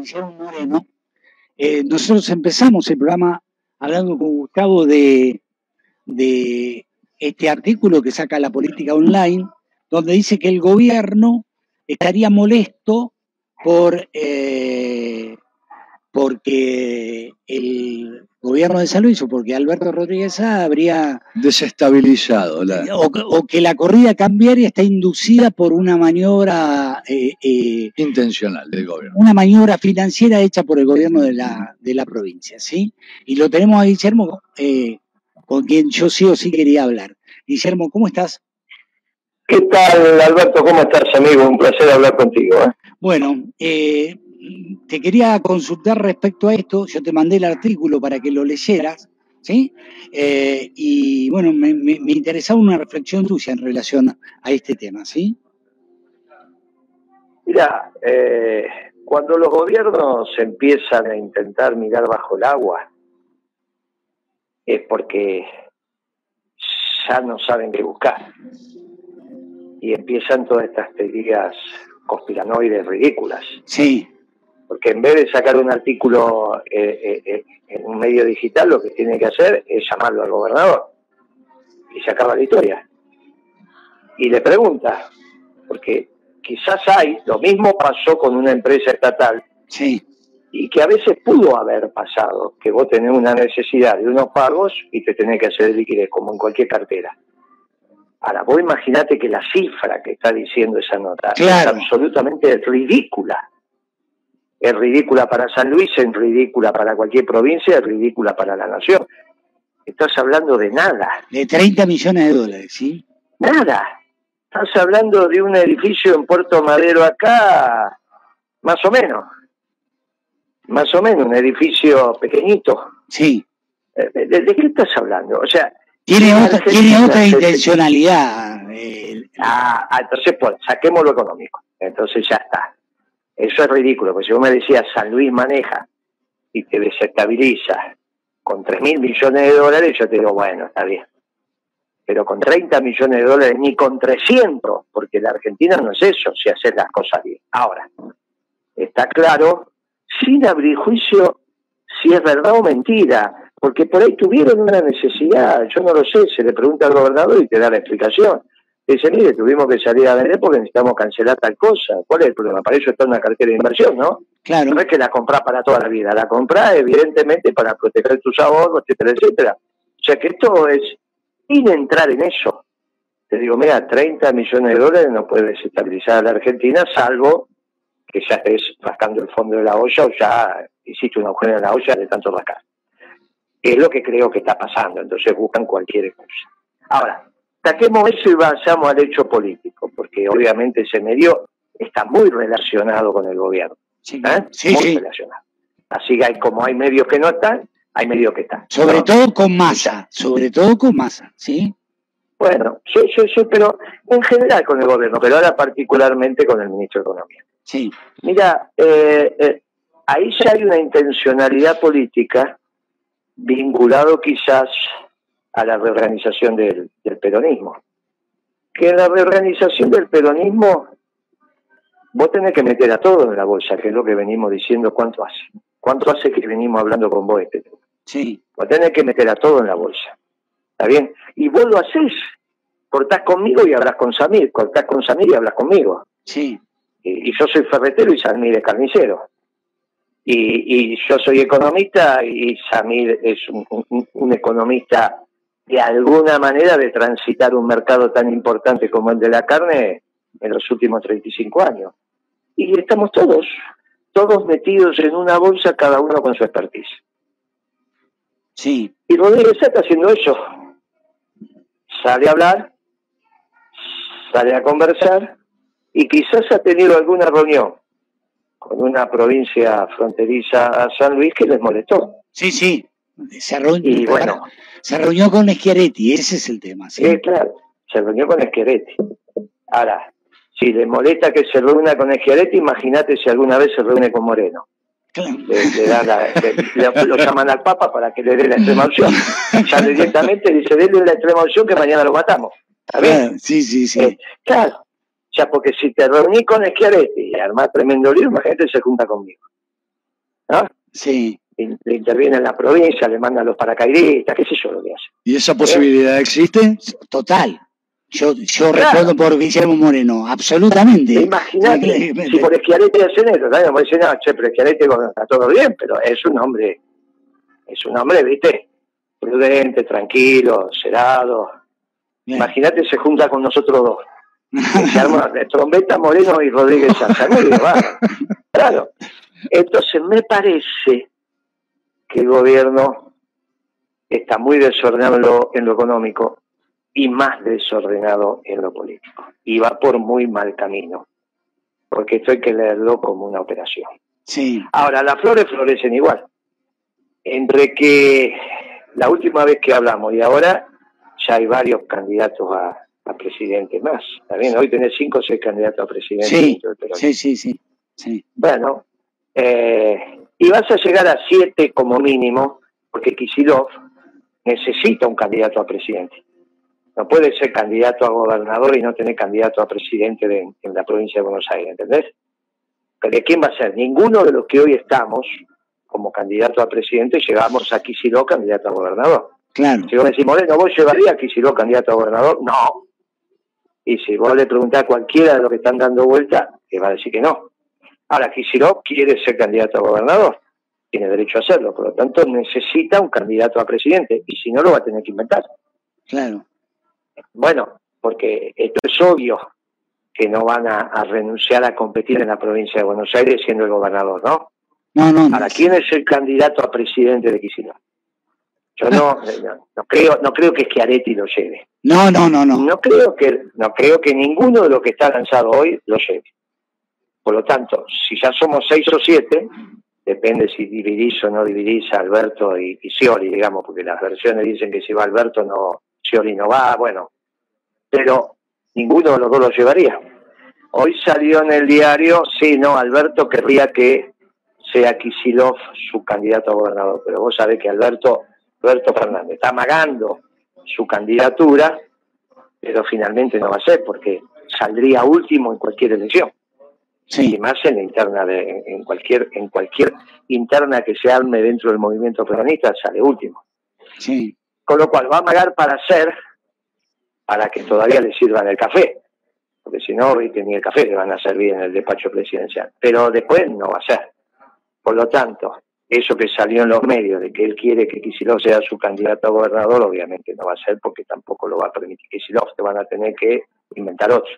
Guillermo Moreno. Eh, nosotros empezamos el programa hablando con Gustavo de, de este artículo que saca la política online, donde dice que el gobierno estaría molesto por eh, porque el gobierno de San Luis o porque Alberto Rodríguez habría desestabilizado la... o, que la corrida cambiaria está inducida por una maniobra eh, eh, intencional del gobierno. una maniobra financiera hecha por el gobierno de la, de la provincia sí y lo tenemos a Guillermo eh, con quien yo sí o sí quería hablar. Guillermo cómo estás qué tal Alberto cómo estás amigo un placer hablar contigo bueno eh, te quería consultar respecto a esto, yo te mandé el artículo para que lo leyeras, ¿sí? Eh, y bueno, me, interesaba una reflexión tuya en relación a este tema, ¿sí? Mira, eh, cuando los gobiernos empiezan a intentar mirar bajo el agua, es porque ya no saben qué buscar. Y empiezan todas estas teorías conspiranoides ridículas. Sí porque en vez de sacar un artículo eh, eh, eh, en un medio digital, lo que tiene que hacer es llamarlo al gobernador y se acaba la historia. Y le pregunta, porque quizás hay, lo mismo pasó con una empresa estatal, sí. y que a veces pudo haber pasado, que vos tenés una necesidad de unos pagos y te tenés que hacer liquidez, como en cualquier cartera. Ahora, vos imaginate que la cifra que está diciendo esa nota es absolutamente ridícula es ridícula para San Luis, es ridícula para cualquier provincia, es ridícula para la nación. Estás hablando de nada. De 30 millones de dólares, ¿sí? Nada. Estás hablando de un edificio en Puerto Madero acá, más o menos. Más o menos, un edificio pequeñito. Sí. Eh, ¿De, qué estás hablando? O sea... Tiene otra, tiene otra intencionalidad. Eh, ah, entonces, pues, saquemos lo económico. Entonces ya está. Eso es ridículo, porque si vos me decías San Luis maneja y te desestabiliza con 3 mil millones de dólares, yo te digo, bueno, está bien. Pero con 30 millones de dólares, ni con 300, porque la Argentina no es eso, si haces las cosas bien. Ahora, está claro, sin abrir juicio si es verdad o mentira, porque por ahí tuvieron una necesidad, yo no lo sé, se le pregunta al gobernador y te da la explicación dice, mire, tuvimos que salir a vender porque necesitamos cancelar tal cosa. ¿Cuál es el problema? Para eso está una cartera de inversión, ¿no? Claro. No es que la compras para toda la vida, la compras evidentemente para proteger tus ahorros, etcétera, etcétera. O sea que esto es sin entrar en eso. Te digo, mira, 30 millones de dólares no puede desestabilizar a la Argentina, salvo que ya estés rascando el fondo de la olla o ya hiciste una agujero en la olla de tanto rascar. Es lo que creo que está pasando, entonces buscan cualquier cosa. Ahora, Saquemos eso y vayamos al hecho político, porque obviamente ese medio está muy relacionado con el gobierno. Sí, ¿eh? sí, muy relacionado. Así que hay, como hay medios que no están, hay medios que están. Sobre todo con masa, sobre todo con masa, ¿sí? Bueno, sí, sí, sí, pero en general con el gobierno, pero ahora particularmente con el ministro de Economía. Sí. Mira, eh, eh, ahí ya hay una intencionalidad política vinculado quizás a la reorganización del, peronismo. Que en la reorganización del peronismo vos tenés que meter a todo en la bolsa, que es lo que venimos diciendo cuánto hace. ¿Cuánto hace que venimos hablando con vos este tema? Sí. Vos tenés que meter a todo en la bolsa. ¿Está bien? Y vos lo haces. Cortás conmigo y hablas con Samir. Cortás con Samir y hablas conmigo. Sí. Y, yo soy ferretero y Samir es carnicero. Y, yo soy economista y Samir es un economista de alguna manera de transitar un mercado tan importante como el de la carne en los últimos 35 años. Y estamos todos, todos metidos en una bolsa, cada uno con su expertise. Sí. Y Rodríguez está haciendo eso. Sale a hablar, sale a conversar y quizás ha tenido alguna reunión con una provincia fronteriza a San Luis que les molestó. Sí, sí. Se reunió, bueno, se reunió con Schiaretti, ese es el tema. ¿sí? claro, se reunió con Schiaretti. Ahora, si le molesta que se reúna con Schiaretti, imagínate si alguna vez se reúne con Moreno. Le, lo llaman al Papa para que le dé la extrema opción. Ya directamente dice, denle la extrema opción que mañana lo matamos. Claro, sí, sí, sí. Eh, claro, ya porque si te reuní con Schiaretti y armás tremendo lío, imagínate se junta conmigo. ¿no? Sí. Le, interviene en la provincia, le mandan los paracaidistas, qué sé yo lo que hace. ¿Y esa posibilidad existe? Total. Yo, yo Claro. respondo por Guillermo Moreno, absolutamente. Imagínate, si por Schiaretti hacen eso, ¿sabes? Me dicen, no, che, pero bueno, está todo bien, pero es un hombre, es un hombre, viste, prudente, tranquilo, serado. Bien. Imagínate, se junta con nosotros dos. Se arma de trombeta Moreno y Rodríguez va. Claro. Entonces me parece que el gobierno está muy desordenado en lo, en lo económico y más desordenado en lo político. Y va por muy mal camino. Porque esto hay que leerlo como una operación. Sí, Ahora, las flores florecen igual. Entre que la última vez que hablamos y ahora ya hay varios candidatos a, a presidente más. También hoy tenés cinco o seis candidatos a presidente. sí, sí, sí, sí, sí. Bueno, eh, y vas a llegar a siete como mínimo, porque Kisilov necesita un candidato a presidente. No puede ser candidato a gobernador y no tener candidato a presidente de- en la provincia de Buenos Aires, ¿entendés? ¿Pero de quién va a ser? Ninguno de los que hoy estamos como candidato a presidente llegamos a Kisilov candidato a gobernador. Claro. Si vos me decís, Moreno, ¿vos llevarías a Kicillof candidato a gobernador? No. Y si vos le preguntás a cualquiera de los que están dando vuelta, te va a decir que no. Ahora, Kicillof quiere ser candidato a gobernador. Tiene derecho a hacerlo. Por lo tanto, necesita un candidato a presidente. Y si no, lo va a tener que inventar. Claro. Bueno, porque esto es obvio que no van a, a renunciar a competir en la provincia de Buenos Aires siendo el gobernador, ¿no? No, no, no. Ahora, ¿quién es el candidato a presidente de Kicillof? Yo no, no, no creo, no creo que Schiaretti lo lleve. No, no, no, no. No creo que no creo que ninguno de los que está lanzado hoy lo lleve. Por lo tanto, si ya somos seis o siete, depende si dividís o no dividís a Alberto y, y digamos, porque las versiones dicen que si va Alberto no, Scioli no va, bueno, pero ninguno de los dos lo llevaría. Hoy salió en el diario, sí, no, Alberto querría que sea Kisilov su candidato a gobernador, pero vos sabés que Alberto, Alberto Fernández está amagando su candidatura, pero finalmente no va a ser porque saldría último en cualquier elección y Sí, más en la interna de en cualquier en cualquier interna que se arme dentro del movimiento peronista sale último. Sí. con lo cual va a amagar para hacer para que todavía le sirvan el café. Porque si no viste ni el café le van a servir en el despacho presidencial. Pero después no va a ser. Por lo tanto eso que salió en los medios de que él quiere que Kicillof sea su candidato a gobernador obviamente no va a ser porque tampoco lo va a permitir Kicillof te van a tener que inventar otro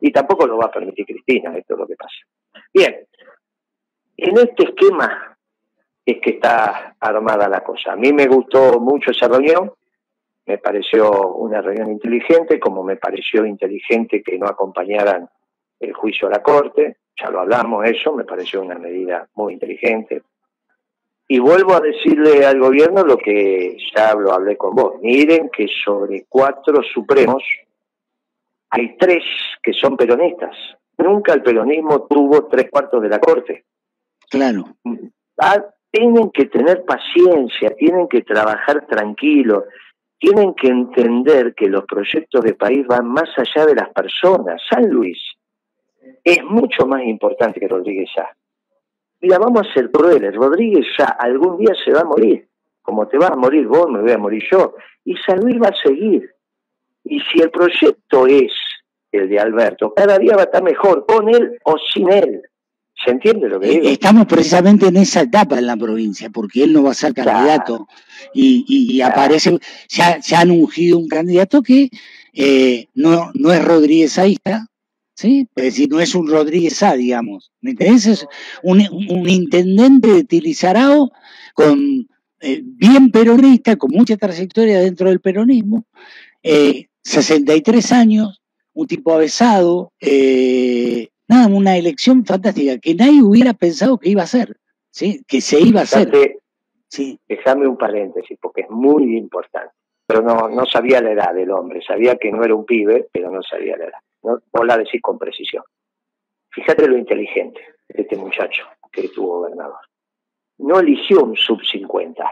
y tampoco lo va a permitir Cristina esto es lo que pasa bien en este esquema es que está armada la cosa. A mí me gustó mucho esa reunión, me pareció una reunión inteligente, como me pareció inteligente que no acompañaran el juicio a la Corte, ya lo hablamos eso, me pareció una medida muy inteligente. Y vuelvo a decirle al gobierno lo que ya lo hablé con vos. Miren que sobre cuatro supremos hay tres que son peronistas. Nunca el peronismo tuvo tres cuartos de la Corte. Claro. Ah, tienen que tener paciencia, tienen que trabajar tranquilos, tienen que entender que los proyectos de país van más allá de las personas. San Luis es mucho más importante que Rodríguez Sá. Mira, vamos a ser crueles, Rodríguez Sá algún día se va a morir, como te vas a morir vos, me voy a morir yo, y San Luis va a seguir. Y si el proyecto es el de Alberto, cada día va a estar mejor, con él o sin él. ¿Se entiende lo que digo? Eh, Estamos precisamente en esa etapa en la provincia, porque él no va a ser candidato y, y- y Claro. aparece, se, ha- se han ungido un candidato que eh, no, no es Rodríguez Saísta, ¿sí? Es decir, no es un Rodríguez Sá, digamos. ¿Me entendés? Es un, un intendente de Tilizarao con eh, bien peronista, con mucha trayectoria dentro del peronismo, eh, 63 años, un tipo avesado, eh, nada, una elección fantástica que nadie hubiera pensado que iba a ser, ¿sí? que se iba a hacer. Sí, Déjame un paréntesis, porque es muy importante. Pero no, no sabía la edad del hombre, sabía que no era un pibe, pero no sabía la edad. ¿no? Vos la decís con precisión. Fíjate lo inteligente de este muchacho que tuvo gobernador. No eligió un sub 50,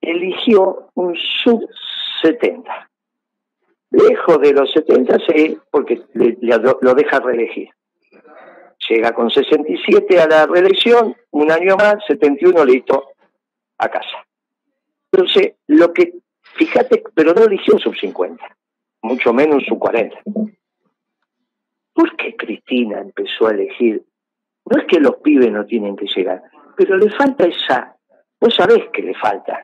eligió un sub 70. Lejos de los 70, sí, porque le- lo deja reelegir. Llega con 67 a la reelección, un año más, 71 listo, a casa. Entonces, lo que, fíjate, pero no eligió sub 50, mucho menos sub 40. ¿Por qué Cristina empezó a elegir? No es que los pibes no tienen que llegar, pero le falta esa, vos sabés que le falta.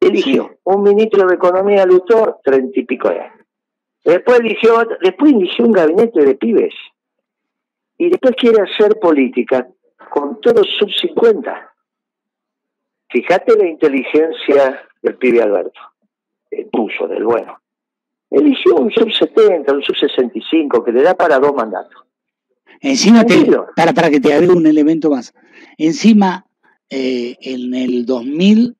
Eligió un ministro de Economía, Lutor, treinta y pico de años. Después eligió, después eligió un gabinete de pibes. Y después quiere hacer política con todos sub 50. Fíjate la inteligencia del pibe Alberto, el tuyo, del bueno. Eligió un sub 70, un sub 65, que le da para dos mandatos. Encima, para, para que te agregue un elemento más. Encima, eh, en el 2019,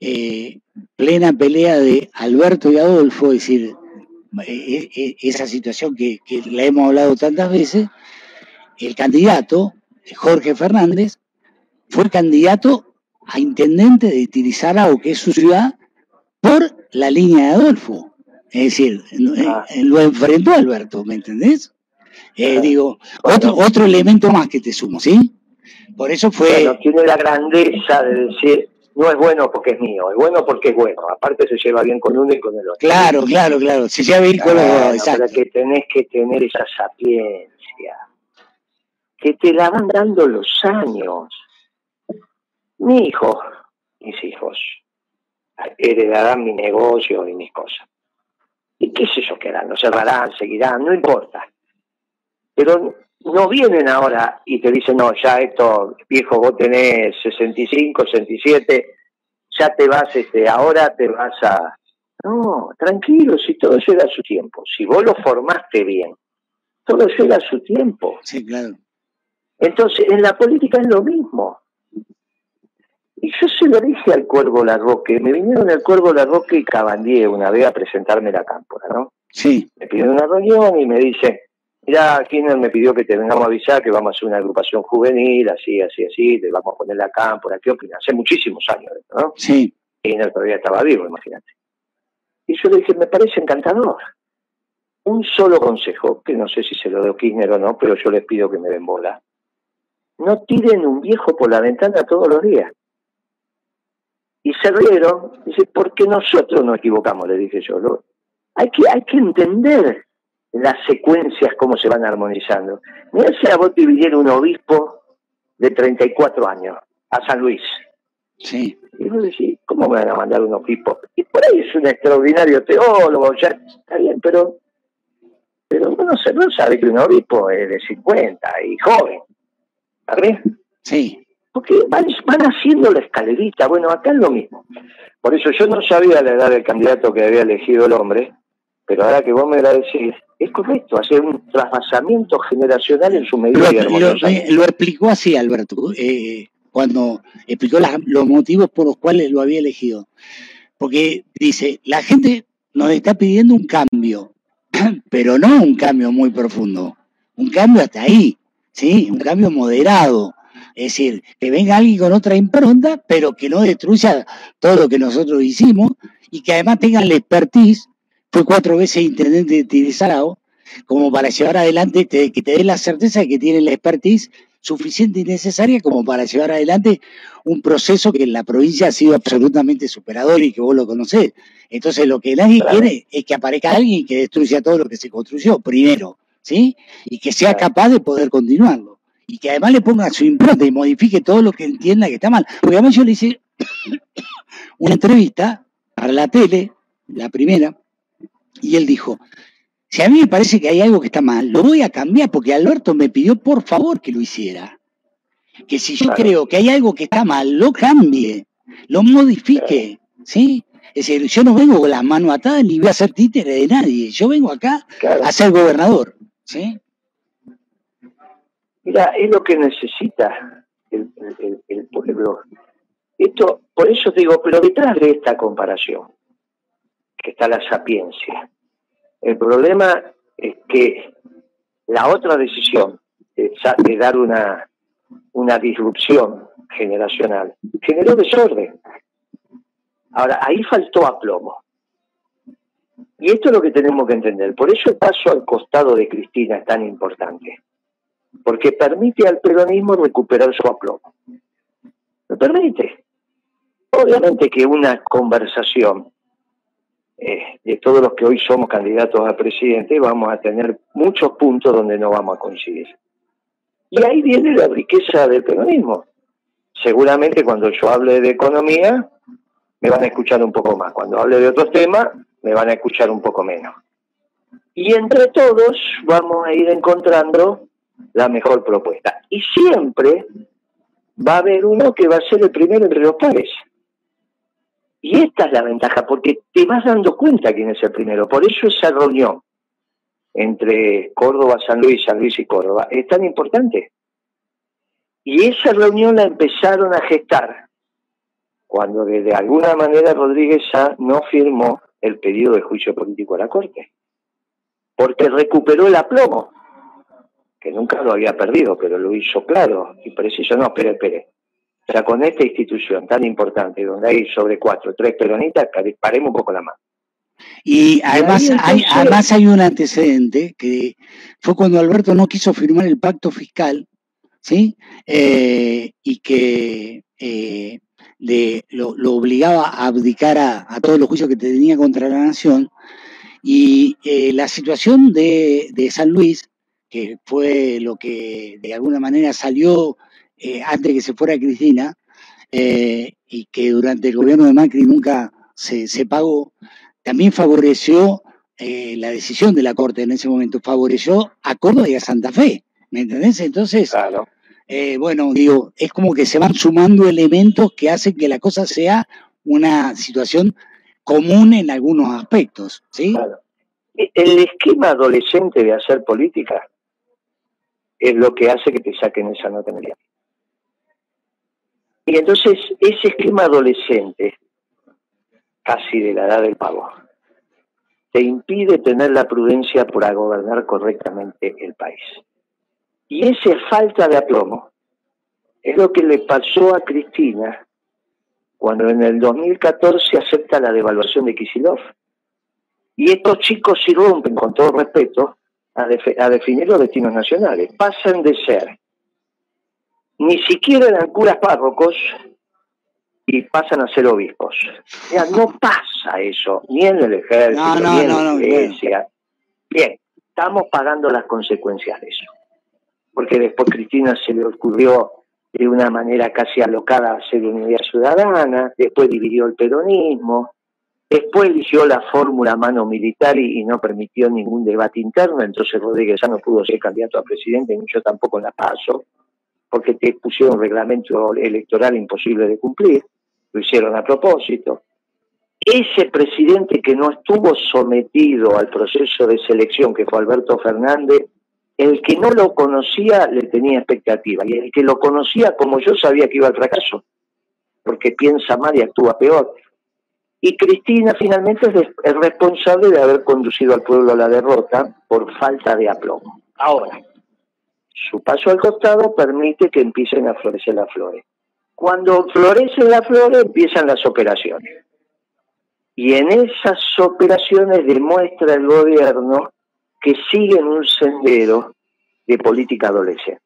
eh, plena pelea de Alberto y Adolfo, es decir, eh, esa situación que, que la hemos hablado tantas veces, el candidato, Jorge Fernández, fue candidato a intendente de Tirizarao, que es su ciudad, por la línea de Adolfo. Es decir, eh, ah. lo enfrentó Alberto, ¿me entendés? Eh, digo, otro, otro elemento más que te sumo, ¿sí? Por eso fue... Bueno, tiene la grandeza de decir, no es bueno porque es mío, es bueno porque es bueno. Aparte se lleva bien con uno y con el otro. Claro, claro, claro. Se lleva bien con los dos, exacto. que tenés que tener esa sapiencia, que te la van dando los años. Mi hijo, mis hijos, heredarán mi negocio y mis cosas. ¿Y qué sé yo qué harán? ¿Lo cerrarán? ¿Seguirán? No importa. Pero no vienen ahora y te dicen, no, ya esto, viejo, vos tenés 65, 67, ya te vas, este, ahora te vas a... No, tranquilo, si todo llega a su tiempo. Si vos lo formaste bien, todo llega a su tiempo. Sí, claro. Entonces, en la política es lo mismo. Y yo se lo dije al Cuervo Larroque, me vinieron el Cuervo Larroque y Cabandier una vez a presentarme la cámpora, ¿no? Sí. Me pidieron una reunión y me dice, mira, Kirchner me pidió que te vengamos a avisar que vamos a hacer una agrupación juvenil, así, así, así, te vamos a poner la cámpora, ¿qué opinas? Hace muchísimos años, ¿no? Sí. Kirchner todavía estaba vivo, imagínate. Y yo le dije, me parece encantador. Un solo consejo, que no sé si se lo doy Kirchner o no, pero yo les pido que me den bola. No tiren un viejo por la ventana todos los días. Y se rieron, dice, porque nosotros nos equivocamos, le dije yo. Hay, que, hay que entender las secuencias, cómo se van armonizando. Mira si a vos te viniera un obispo de 34 años a San Luis. Sí. Y vos decís, ¿cómo me van a mandar un obispo? Y por ahí es un extraordinario teólogo, ya está bien, pero pero uno no sabe que un obispo es de 50 y joven. ¿Está bien? Sí porque van, haciendo la escalerita. Bueno, acá es lo mismo. Por eso yo no sabía la edad del candidato que había elegido el hombre, pero ahora que vos me la decís, es correcto, hacer un trasvasamiento generacional en su medida. Lo, lo, explicó así, Alberto, eh, cuando explicó los motivos por los cuales lo había elegido. Porque dice, la gente nos está pidiendo un cambio, pero no un cambio muy profundo, un cambio hasta ahí, ¿sí? Un cambio moderado es decir, que venga alguien con otra impronta, pero que no destruya todo lo que nosotros hicimos y que además tenga la expertise, fue cuatro veces intendente de Tirizarao, como para llevar adelante, que te dé la certeza de que tiene la expertise suficiente y necesaria como para llevar adelante un proceso que en la provincia ha sido absolutamente superador y que vos lo conocés. Entonces lo que nadie quiere es que aparezca alguien que destruya todo lo que se construyó, primero, ¿sí? Y que sea capaz de poder continuarlo y que además le ponga su impronta y modifique todo lo que entienda que está mal. Porque además yo le hice una entrevista para la tele, la primera, y él dijo, si a mí me parece que hay algo que está mal, lo voy a cambiar porque Alberto me pidió por favor que lo hiciera. Que si yo creo que hay algo que está mal, lo cambie, lo modifique, ¿sí? Es decir, yo no vengo con las manos atadas ni voy a ser títere de nadie. Yo vengo acá a ser gobernador, ¿sí? Mira, es lo que necesita el, pueblo. Esto, por eso digo, pero detrás de esta comparación, que está la sapiencia, el problema es que la otra decisión de, dar una, una disrupción generacional generó desorden. Ahora, ahí faltó aplomo. Y esto es lo que tenemos que entender. Por eso el paso al costado de Cristina es tan importante. Porque permite al peronismo recuperar su aplomo. Lo permite. Obviamente que una conversación eh, de todos los que hoy somos candidatos a presidente vamos a tener muchos puntos donde no vamos a coincidir. Y ahí viene la riqueza del peronismo. Seguramente cuando yo hable de economía, me van a escuchar un poco más. Cuando hable de otros temas, me van a escuchar un poco menos. Y entre todos vamos a ir encontrando la mejor propuesta. Y siempre va a haber uno que va a ser el primero entre los pares. Y esta es la ventaja, porque te vas dando cuenta quién es el primero. Por eso esa reunión entre Córdoba, San Luis, San Luis y Córdoba es tan importante. Y esa reunión la empezaron a gestar cuando de alguna manera Rodríguez no firmó el pedido de juicio político a la Corte, porque recuperó el aplomo, que nunca lo había perdido, pero lo hizo claro y preciso. No, espere, espere. O sea, con esta institución tan importante, donde hay sobre cuatro, tres peronistas, paremos un poco la mano. Y además, hay, además hay un antecedente que fue cuando Alberto no quiso firmar el pacto fiscal, ¿sí? Eh, y que eh, lo, obligaba a abdicar a, todos los juicios que tenía contra la nación. Y eh, la situación de, San Luis, que fue lo que de alguna manera salió antes de que se fuera Cristina, y que durante el gobierno de Macri nunca se, se pagó, también favoreció eh, la decisión de la Corte en ese momento, favoreció a Córdoba y a Santa Fe, ¿me entendés? Entonces, eh, bueno, digo, es como que se van sumando elementos que hacen que la cosa sea una situación común en algunos aspectos, ¿sí? Claro. E-, el esquema adolescente de hacer política es lo que hace que te saquen esa nota en Y entonces ese esquema adolescente casi de la edad del pavo, te impide tener la prudencia para gobernar correctamente el país. Y esa falta de aplomo es lo que le pasó a Cristina cuando en el 2014 acepta la devaluación de Kisilov. Y estos chicos irrumpen, con todo respeto, a, a definir los destinos nacionales. Pasan de ser ni siquiera eran curas párrocos y pasan a ser obispos. O no pasa eso, ni en el ejército, ni en la iglesia. Bien, estamos pagando las consecuencias de eso. Porque después Cristina se le ocurrió de una manera casi alocada hacer unidad ciudadana, después dividió el peronismo, después eligió la fórmula mano militar y, no permitió ningún debate interno, entonces Rodríguez ya no pudo ser candidato a presidente, ni yo tampoco la paso, porque te pusieron un reglamento electoral imposible de cumplir lo hicieron a propósito. Ese presidente que no estuvo sometido al proceso de selección, que fue Alberto Fernández, el que no lo conocía le tenía expectativa, y el que lo conocía como yo sabía que iba al fracaso, porque piensa mal y actúa peor. Y Cristina finalmente es responsable de haber conducido al pueblo a la derrota por falta de aplomo. Ahora, su paso al costado permite que empiecen a florecer las flores. Cuando florecen las flores empiezan las operaciones. Y en esas operaciones demuestra el gobierno que sigue en un sendero de política adolescente.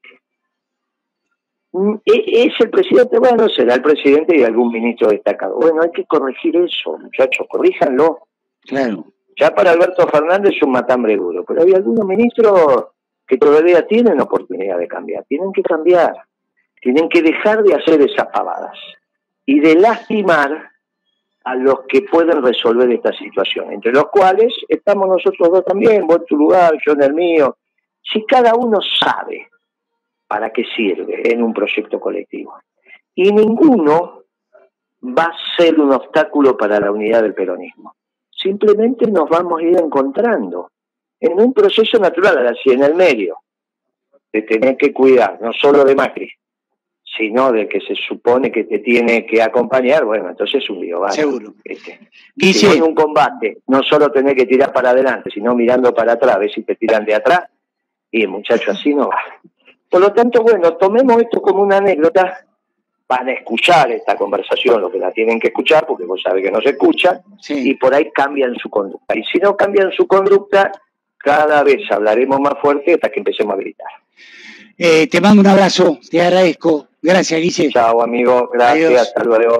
Mm, e, ¿Es el presidente? Bueno, será el presidente y algún ministro destacado. Bueno, hay que corregir eso, muchachos, corríjanlo. Claro. Ya para Alberto Fernández es un matambre duro, pero hay algunos ministros que todavía tienen oportunidad de cambiar, tienen que cambiar. Tienen que dejar de hacer esas pavadas y de lastimar a los que pueden resolver esta situación, entre los cuales estamos nosotros dos también, vos en tu lugar, yo en el mío. Si cada uno sabe para qué sirve en un proyecto colectivo y ninguno va a ser un obstáculo para la unidad del peronismo. Simplemente nos vamos a ir encontrando en un proceso natural, así en el medio, de tener que cuidar no solo de Macri, sino del que se supone que te tiene que acompañar, bueno, entonces es un lío, ¿vale? Seguro. Este, si en un combate no solo tener que tirar para adelante, sino mirando para atrás, ver si te tiran de atrás, y el muchacho así no va. Por lo tanto, bueno, tomemos esto como una anécdota van a escuchar esta conversación, lo que la tienen que escuchar, porque vos sabés que no se escucha, y por ahí cambian su conducta. Y si no cambian su conducta, cada vez hablaremos más fuerte hasta que empecemos a gritar. Eh, te mando un abrazo, te agradezco. Gracias, Guille. Chao, amigo. Gracias. Hasta luego.